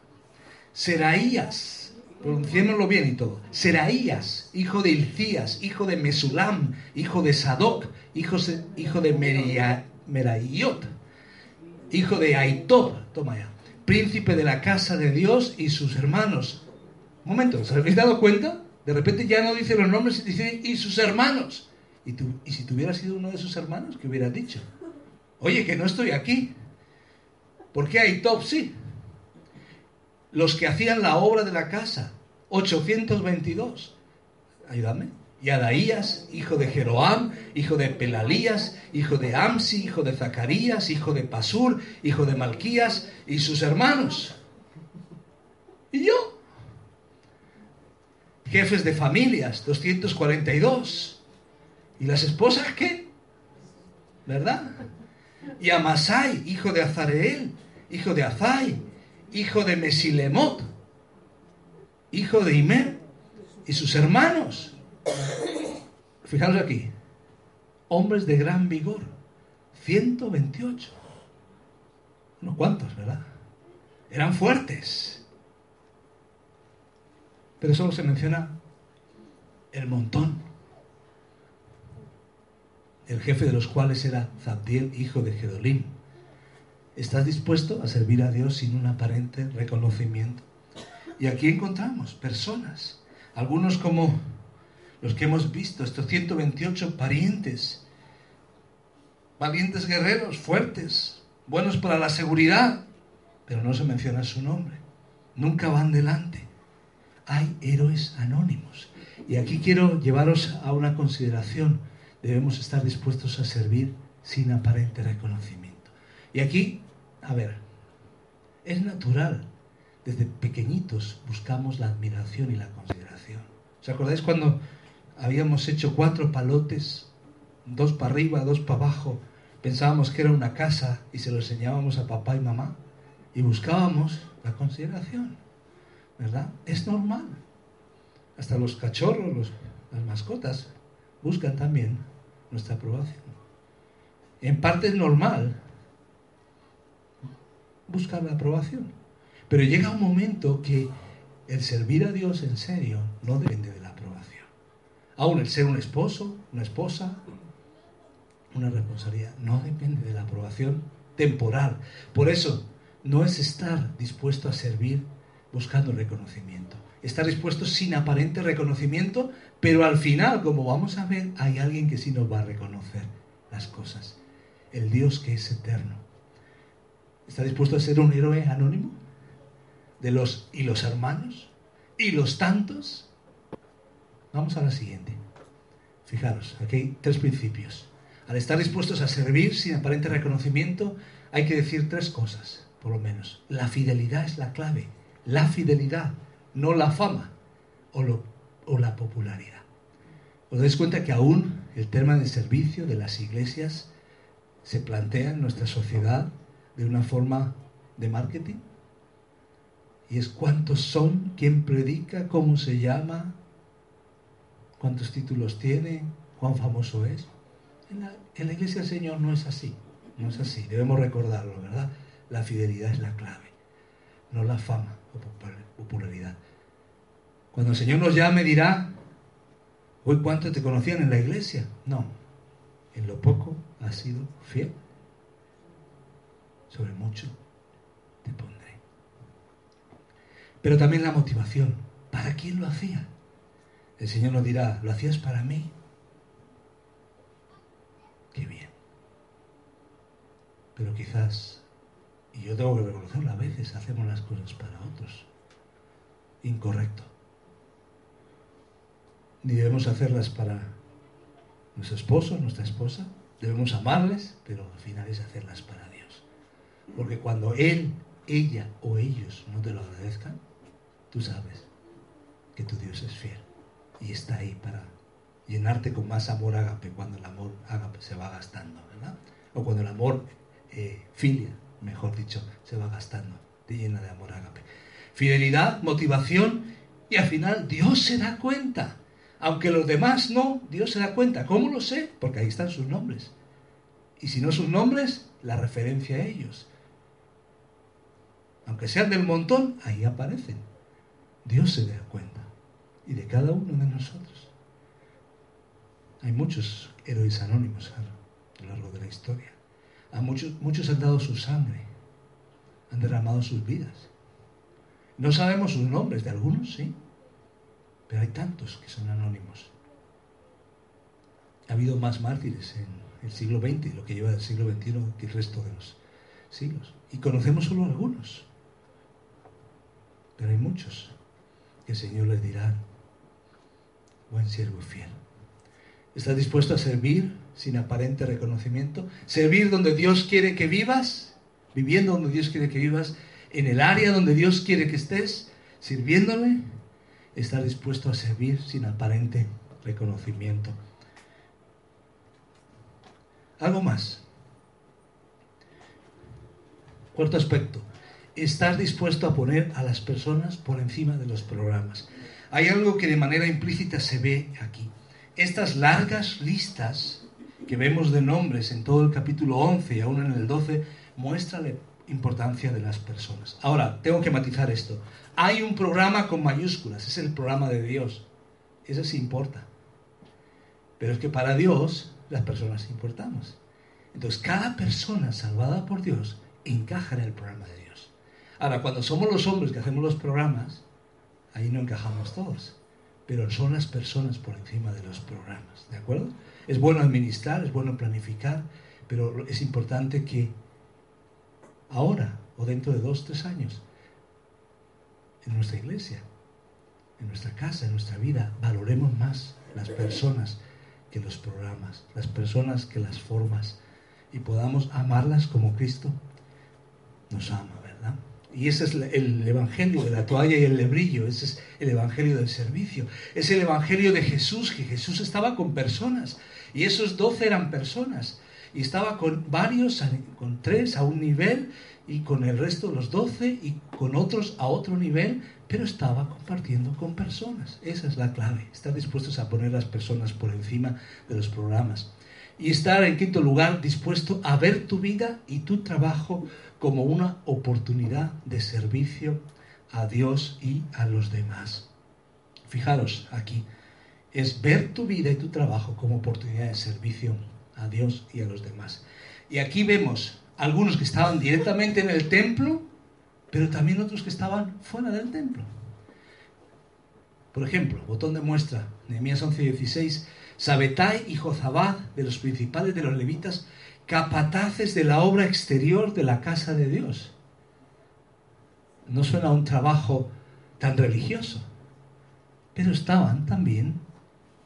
Seraías, pronunciémoslo bien y todo. Seraías, hijo de Ilcías, hijo de Mesulam, hijo de Sadoc, hijo, de Merayot, hijo de Aitob, toma ya, príncipe de la casa de Dios y sus hermanos. Un momento, ¿os habéis dado cuenta? De repente ya no dice los nombres, dice y sus hermanos. ¿Y, tú, ¿Y si tú sido uno de sus hermanos, qué hubieras dicho? Oye, que no estoy aquí. ¿Por qué hay? Sí. Los que hacían la obra de la casa, 822. Ayúdame. Y Adaías, hijo de Jeroam, hijo de Pelalías, hijo de Amsi, hijo de Zacarías, hijo de Pasur, hijo de Malquías y sus hermanos. ¿Y yo? Jefes de familias, 242. ¿Y las esposas qué? ¿Verdad? y Amasai, hijo de Azareel, hijo de Azai, hijo de Mesilemot, hijo de Imer, y sus hermanos. fijaros aquí, hombres de gran vigor, 128. Unos cuantos, ¿verdad? Eran fuertes. Pero solo se menciona el montón. El jefe de los cuales era Zabdiel, hijo de Gedolín. ¿Estás dispuesto a servir a Dios sin un aparente reconocimiento? Y aquí encontramos personas, algunos como los que hemos visto, estos 128 parientes, valientes guerreros, fuertes, buenos para la seguridad, pero no se menciona su nombre. Nunca van delante. Hay héroes anónimos. Y aquí quiero llevaros a una consideración. Debemos estar dispuestos a servir sin aparente reconocimiento. Y aquí, a ver, es natural. Desde pequeñitos buscamos la admiración y la consideración. ¿Os acordáis cuando habíamos hecho cuatro palotes, dos para arriba, dos para abajo? Pensábamos que era una casa y se lo enseñábamos a papá y mamá y buscábamos la consideración. ¿Verdad? Es normal. Hasta los cachorros, las mascotas, buscan también nuestra aprobación. En parte es normal buscar la aprobación. Pero llega un momento que el servir a Dios en serio no depende de la aprobación. Aún el ser un esposo, una esposa, una responsabilidad, no depende de la aprobación temporal. Por eso, no es estar dispuesto a servir buscando reconocimiento estar dispuesto sin aparente reconocimiento, pero al final, como vamos a ver, hay alguien que sí nos va a reconocer las cosas. El Dios que es eterno. ¿Está dispuesto a ser un héroe anónimo? De los y los hermanos y los tantos. Vamos a la siguiente. Fijaros, aquí hay tres principios. Al estar dispuestos a servir sin aparente reconocimiento, hay que decir tres cosas, por lo menos. La fidelidad es la clave. La fidelidad no la fama o, la popularidad. ¿Os dais cuenta que aún el tema del servicio de las iglesias se plantea en nuestra sociedad de una forma de marketing? Y es cuántos son, quién predica, cómo se llama, cuántos títulos tiene, cuán famoso es. En la, en la iglesia del Señor no es así, no es así, debemos recordarlo, ¿verdad? La fidelidad es la clave, no la fama o popularidad. Cuando el Señor nos llame dirá, hoy cuánto te conocían en la iglesia. No, en lo poco has sido fiel. Sobre mucho te pondré. Pero también la motivación. ¿Para quién lo hacía? El Señor nos dirá, ¿lo hacías para mí? Qué bien. Pero quizás, y yo tengo que reconocerlo, a veces hacemos las cosas para otros. Incorrecto ni debemos hacerlas para nuestro esposo, nuestra esposa. Debemos amarles, pero al final es hacerlas para Dios. Porque cuando Él, ella o ellos no te lo agradezcan, tú sabes que tu Dios es fiel y está ahí para llenarte con más amor ágape cuando el amor ágape se va gastando, ¿verdad? O cuando el amor eh, filia, mejor dicho, se va gastando, te llena de amor ágape. Fidelidad, motivación y al final Dios se da cuenta. Aunque los demás no, Dios se da cuenta. ¿Cómo lo sé? Porque ahí están sus nombres. Y si no sus nombres, la referencia a ellos. Aunque sean del montón, ahí aparecen. Dios se da cuenta. Y de cada uno de nosotros. Hay muchos héroes anónimos a lo largo de la historia. A muchos, muchos han dado su sangre. Han derramado sus vidas. No sabemos sus nombres, de algunos sí. Pero hay tantos que son anónimos. Ha habido más mártires en el siglo XX, lo que lleva del siglo XXI, que el resto de los siglos. Y conocemos solo algunos. Pero hay muchos que el Señor les dirá, buen siervo fiel. ¿Estás dispuesto a servir sin aparente reconocimiento? ¿Servir donde Dios quiere que vivas? ¿Viviendo donde Dios quiere que vivas? ¿En el área donde Dios quiere que estés? ¿Sirviéndole? estar dispuesto a servir sin aparente reconocimiento. Algo más. Cuarto aspecto. Estar dispuesto a poner a las personas por encima de los programas. hay algo que de manera implícita se ve aquí. Estas largas listas que vemos de nombres en todo el capítulo 11 y aún en el 12 muestran la importancia de las personas. Ahora, tengo que matizar esto. Hay un programa con mayúsculas, es el programa de Dios. Eso sí importa. Pero es que para Dios las personas importamos. Entonces, cada persona salvada por Dios encaja en el programa de Dios. Ahora, cuando somos los hombres que hacemos los programas, ahí no encajamos todos. Pero son las personas por encima de los programas, ¿de acuerdo? Es bueno administrar, es bueno planificar, pero es importante que ahora o dentro de dos, tres años, en nuestra iglesia, en nuestra casa, en nuestra vida, valoremos más las personas que los programas, las personas que las formas, y podamos amarlas como Cristo nos ama. Y ese es el evangelio de la toalla y el lebrillo, ese es el evangelio del servicio, es el evangelio de Jesús, que Jesús estaba con personas, y esos doce eran personas, y estaba con varios, con tres a un nivel, y con el resto, los doce, y con otros a otro nivel, pero estaba compartiendo con personas. Esa es la clave, estar dispuestos a poner las personas por encima de los programas. Y estar, en quinto lugar, dispuesto a ver tu vida y tu trabajo como una oportunidad de servicio a Dios y a los demás. Fijaros aquí, es ver tu vida y tu trabajo como oportunidad de servicio a Dios y a los demás. Y aquí vemos algunos que estaban directamente en el templo pero también otros que estaban fuera del templo. Por ejemplo, botón de muestra, Nehemías 11:16, Sabetai y Jozabad, de los principales de los levitas, capataces de la obra exterior de la casa de Dios. No suena un trabajo tan religioso, pero estaban también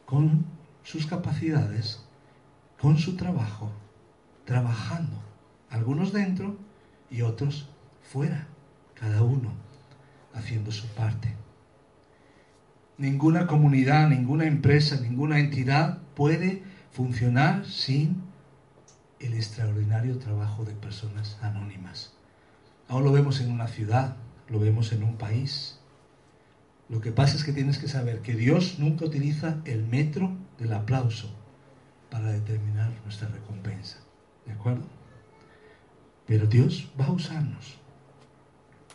con sus capacidades, con su trabajo, trabajando, algunos dentro y otros fuera cada uno haciendo su parte. Ninguna comunidad, ninguna empresa, ninguna entidad puede funcionar sin el extraordinario trabajo de personas anónimas. Ahora lo vemos en una ciudad, lo vemos en un país. Lo que pasa es que tienes que saber que Dios nunca utiliza el metro del aplauso para determinar nuestra recompensa. ¿De acuerdo? Pero Dios va a usarnos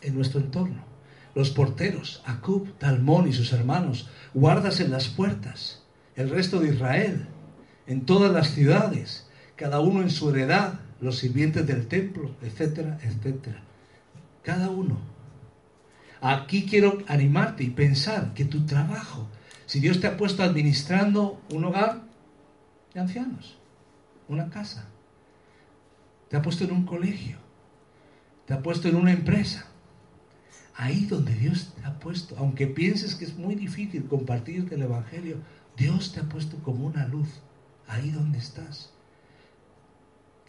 en nuestro entorno. Los porteros, Acub, Talmón y sus hermanos, guardas en las puertas, el resto de Israel, en todas las ciudades, cada uno en su heredad, los sirvientes del templo, etcétera, etcétera. Cada uno. Aquí quiero animarte y pensar que tu trabajo, si Dios te ha puesto administrando un hogar de ancianos, una casa, te ha puesto en un colegio, te ha puesto en una empresa, ahí donde Dios te ha puesto, aunque pienses que es muy difícil compartir el Evangelio, Dios te ha puesto como una luz, ahí donde estás.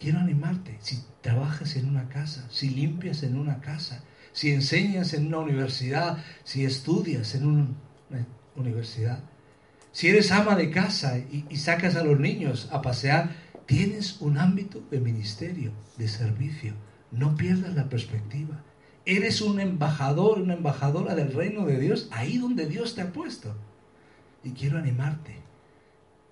Quiero animarte, si trabajas en una casa, si limpias en una casa, si enseñas en una universidad, si estudias en una universidad, si eres ama de casa y, y sacas a los niños a pasear, tienes un ámbito de ministerio, de servicio. No pierdas la perspectiva. Eres un embajador, una embajadora del reino de Dios, ahí donde Dios te ha puesto. Y quiero animarte.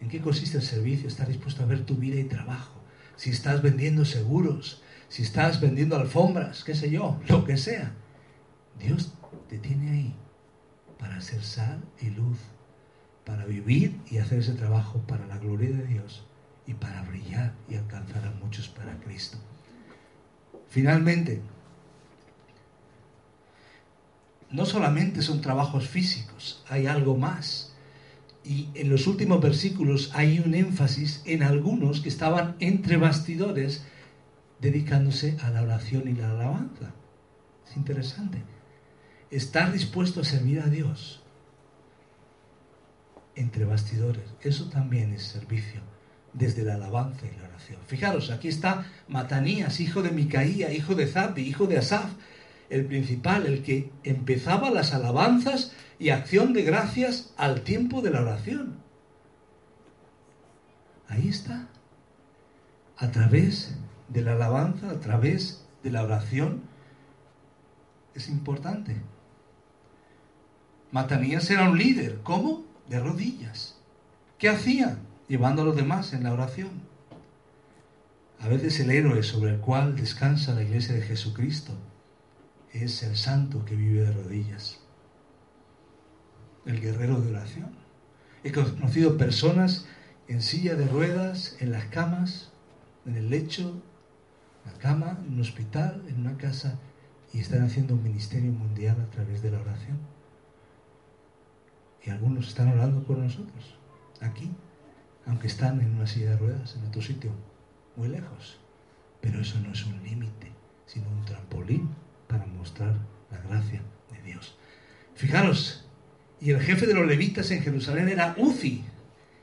¿En qué consiste el servicio? Estar dispuesto a ver tu vida y trabajo. Si estás vendiendo seguros, si estás vendiendo alfombras, qué sé yo, lo que sea. Dios te tiene ahí para ser sal y luz, para vivir y hacer ese trabajo para la gloria de Dios y para brillar y alcanzar a muchos para Cristo. Finalmente, no solamente son trabajos físicos, hay algo más. Y en los últimos versículos hay un énfasis en algunos que estaban entre bastidores dedicándose a la oración y la alabanza. Es interesante. Estar dispuesto a servir a Dios entre bastidores, eso también es servicio desde la alabanza y la oración. Fijaros, aquí está Matanías, hijo de Micaía, hijo de Zabdi, hijo de Asaf, el principal, el que empezaba las alabanzas y acción de gracias al tiempo de la oración. Ahí está. A través de la alabanza, a través de la oración, es importante. Matanías era un líder. ¿Cómo? De rodillas. ¿Qué hacía? Llevando a los demás en la oración. A veces el héroe sobre el cual descansa la iglesia de Jesucristo es el santo que vive de rodillas. El guerrero de oración. He conocido personas en silla de ruedas, en las camas, en el lecho, en la cama, en un hospital, en una casa, y están haciendo un ministerio mundial a través de la oración. Y algunos están orando por nosotros, aquí, aunque están en una silla de ruedas, en otro sitio, muy lejos. Pero eso no es un límite, sino un trampolín para mostrar la gracia de Dios. Fijaros, y el jefe de los levitas en Jerusalén era Uzi,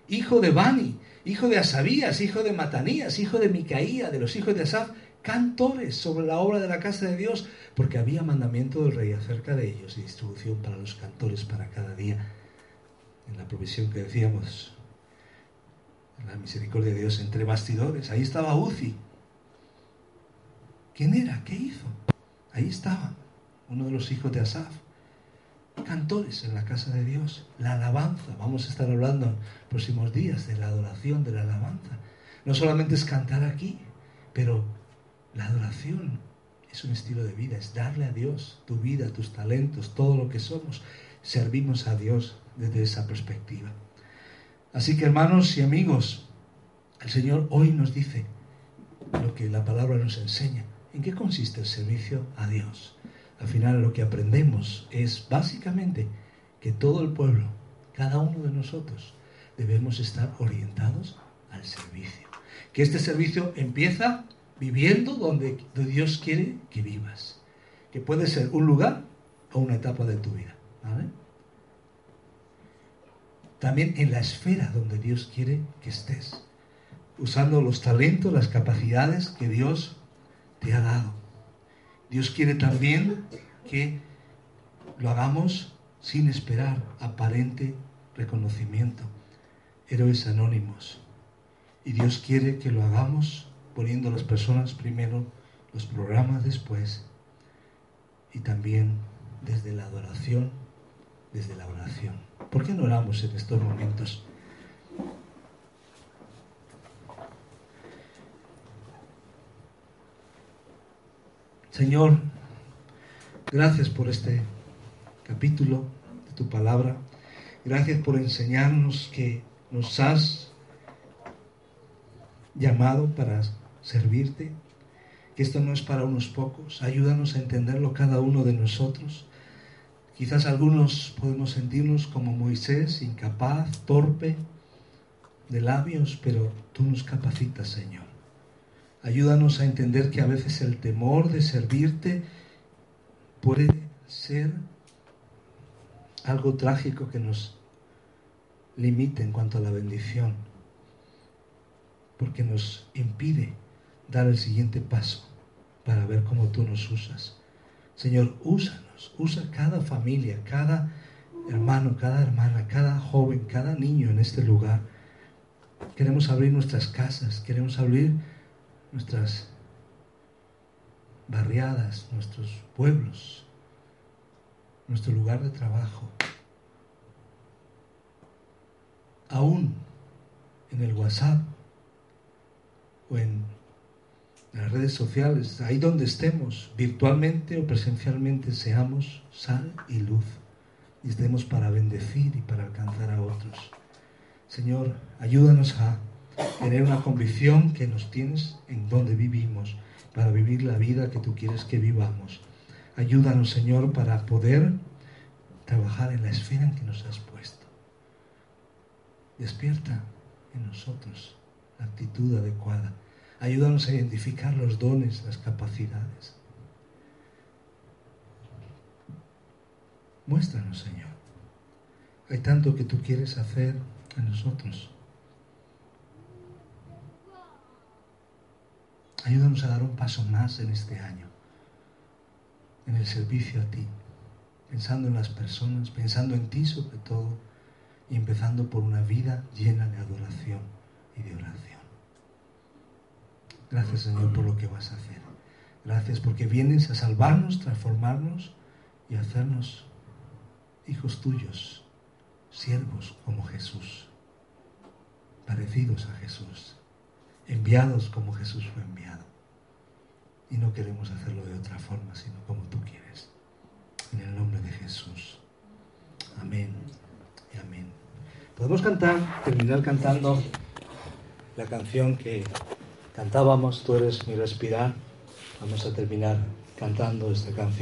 hijo de Bani, hijo de Asabías, hijo de Matanías, hijo de Micaía, de los hijos de Asaf, cantores sobre la obra de la casa de Dios, porque había mandamiento del rey acerca de ellos y distribución para los cantores para cada día. En la provisión que decíamos, en la misericordia de Dios entre bastidores, ahí estaba Uzi. ¿Quién era? ¿Qué hizo? Ahí estaba, uno de los hijos de Asaf cantores en la casa de Dios, la alabanza. Vamos a estar hablando en próximos días de la adoración, de la alabanza. No solamente es cantar aquí, pero la adoración es un estilo de vida, es darle a Dios tu vida, tus talentos, todo lo que somos. Servimos a Dios desde esa perspectiva. Así que hermanos y amigos, el Señor hoy nos dice lo que la palabra nos enseña. ¿En qué consiste el servicio a Dios? al final lo que aprendemos es básicamente que todo el pueblo, cada uno de nosotros, debemos estar orientados al servicio. Que este servicio empieza viviendo donde Dios quiere que vivas. Que puede ser un lugar o una etapa de tu vida. También en la esfera donde Dios quiere que estés. Usando los talentos, las capacidades que Dios te ha dado. Dios quiere también que lo hagamos sin esperar aparente reconocimiento. Héroes anónimos. Y Dios quiere que lo hagamos poniendo a las personas primero, los programas después y también desde la adoración, desde la oración. ¿Por qué no oramos en estos momentos? Señor, gracias por este capítulo de tu palabra. Gracias por enseñarnos que nos has llamado para servirte, que esto no es para unos pocos. Ayúdanos a entenderlo cada uno de nosotros. Quizás algunos podemos sentirnos como Moisés, incapaz, torpe de labios, pero tú nos capacitas, Señor. Ayúdanos a entender que a veces el temor de servirte puede ser algo trágico que nos limite en cuanto a la bendición, porque nos impide dar el siguiente paso para ver cómo tú nos usas. Señor, úsanos, usa cada familia, cada hermano, cada hermana, cada joven, cada niño en este lugar. Queremos abrir nuestras casas, queremos abrir nuestras barriadas, nuestros pueblos, nuestro lugar de trabajo, aún en el WhatsApp o en las redes sociales, ahí donde estemos, virtualmente o presencialmente, seamos sal y luz y estemos para bendecir y para alcanzar a otros. Señor, ayúdanos a tener una convicción que nos tienes en donde vivimos, para vivir la vida que tú quieres que vivamos. Ayúdanos, Señor, para poder trabajar en la esfera en que nos has puesto. Despierta en nosotros la actitud adecuada. Ayúdanos a identificar los dones, las capacidades. Muéstranos, Señor. Hay tanto que tú quieres hacer en nosotros. Ayúdanos a dar un paso más en este año, en el servicio a ti, pensando en las personas, pensando en ti sobre todo, y empezando por una vida llena de adoración y de oración. Gracias Señor por lo que vas a hacer. Gracias porque vienes a salvarnos, transformarnos y hacernos hijos tuyos, siervos como Jesús, parecidos a Jesús, enviados como Jesús fue enviado. Y no queremos hacerlo de otra forma, sino como tú quieres. En el nombre de Jesús. Amén y amén. Podemos cantar, terminar cantando la canción que cantábamos, Tú eres mi respirar. Vamos a terminar cantando esta canción.